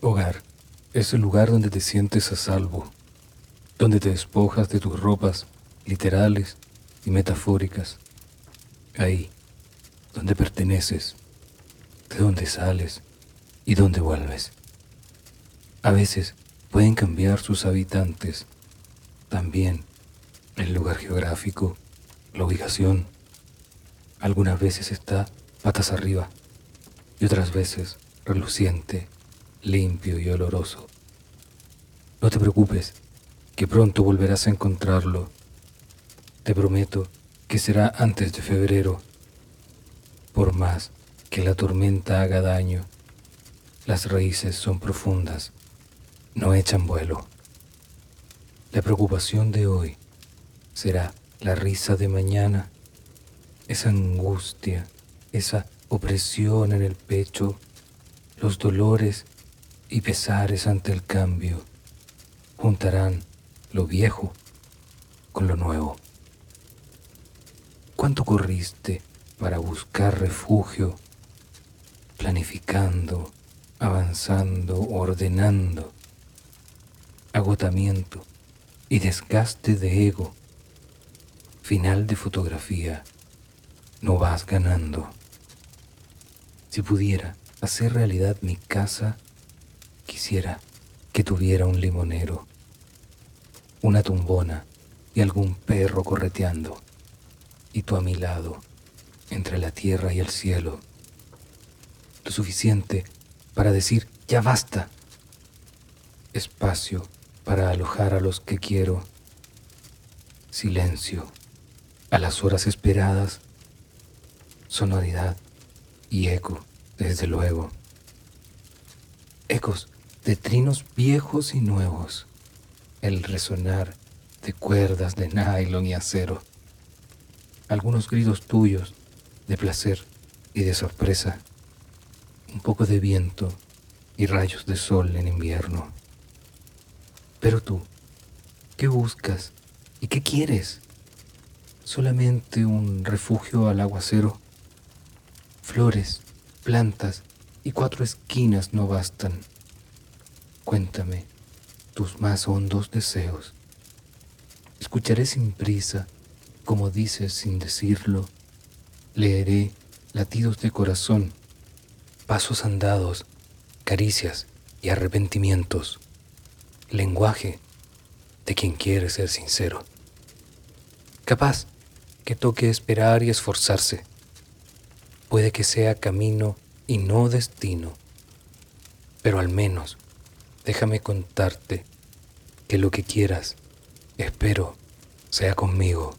Hogar es el lugar donde te sientes a salvo, donde te despojas de tus ropas literales y metafóricas. Ahí, donde perteneces, de donde sales y donde vuelves. A veces pueden cambiar sus habitantes, también el lugar geográfico, la ubicación. Algunas veces está patas arriba y otras veces reluciente limpio y oloroso. No te preocupes, que pronto volverás a encontrarlo. Te prometo que será antes de febrero. Por más que la tormenta haga daño, las raíces son profundas, no echan vuelo. La preocupación de hoy será la risa de mañana, esa angustia, esa opresión en el pecho, los dolores y pesares ante el cambio juntarán lo viejo con lo nuevo. ¿Cuánto corriste para buscar refugio, planificando, avanzando, ordenando? Agotamiento y desgaste de ego. Final de fotografía. No vas ganando. Si pudiera hacer realidad mi casa, Quisiera que tuviera un limonero, una tumbona y algún perro correteando, y tú a mi lado, entre la tierra y el cielo. Lo suficiente para decir, ya basta. Espacio para alojar a los que quiero. Silencio a las horas esperadas. Sonoridad y eco, desde luego. Ecos de trinos viejos y nuevos, el resonar de cuerdas de nylon y acero, algunos gritos tuyos de placer y de sorpresa, un poco de viento y rayos de sol en invierno. Pero tú, ¿qué buscas y qué quieres? ¿Solamente un refugio al aguacero? Flores, plantas y cuatro esquinas no bastan Cuéntame tus más hondos deseos. Escucharé sin prisa, como dices sin decirlo. Leeré latidos de corazón, pasos andados, caricias y arrepentimientos. Lenguaje de quien quiere ser sincero. Capaz que toque esperar y esforzarse. Puede que sea camino y no destino, pero al menos déjame contarte que lo que quieras, espero, sea conmigo.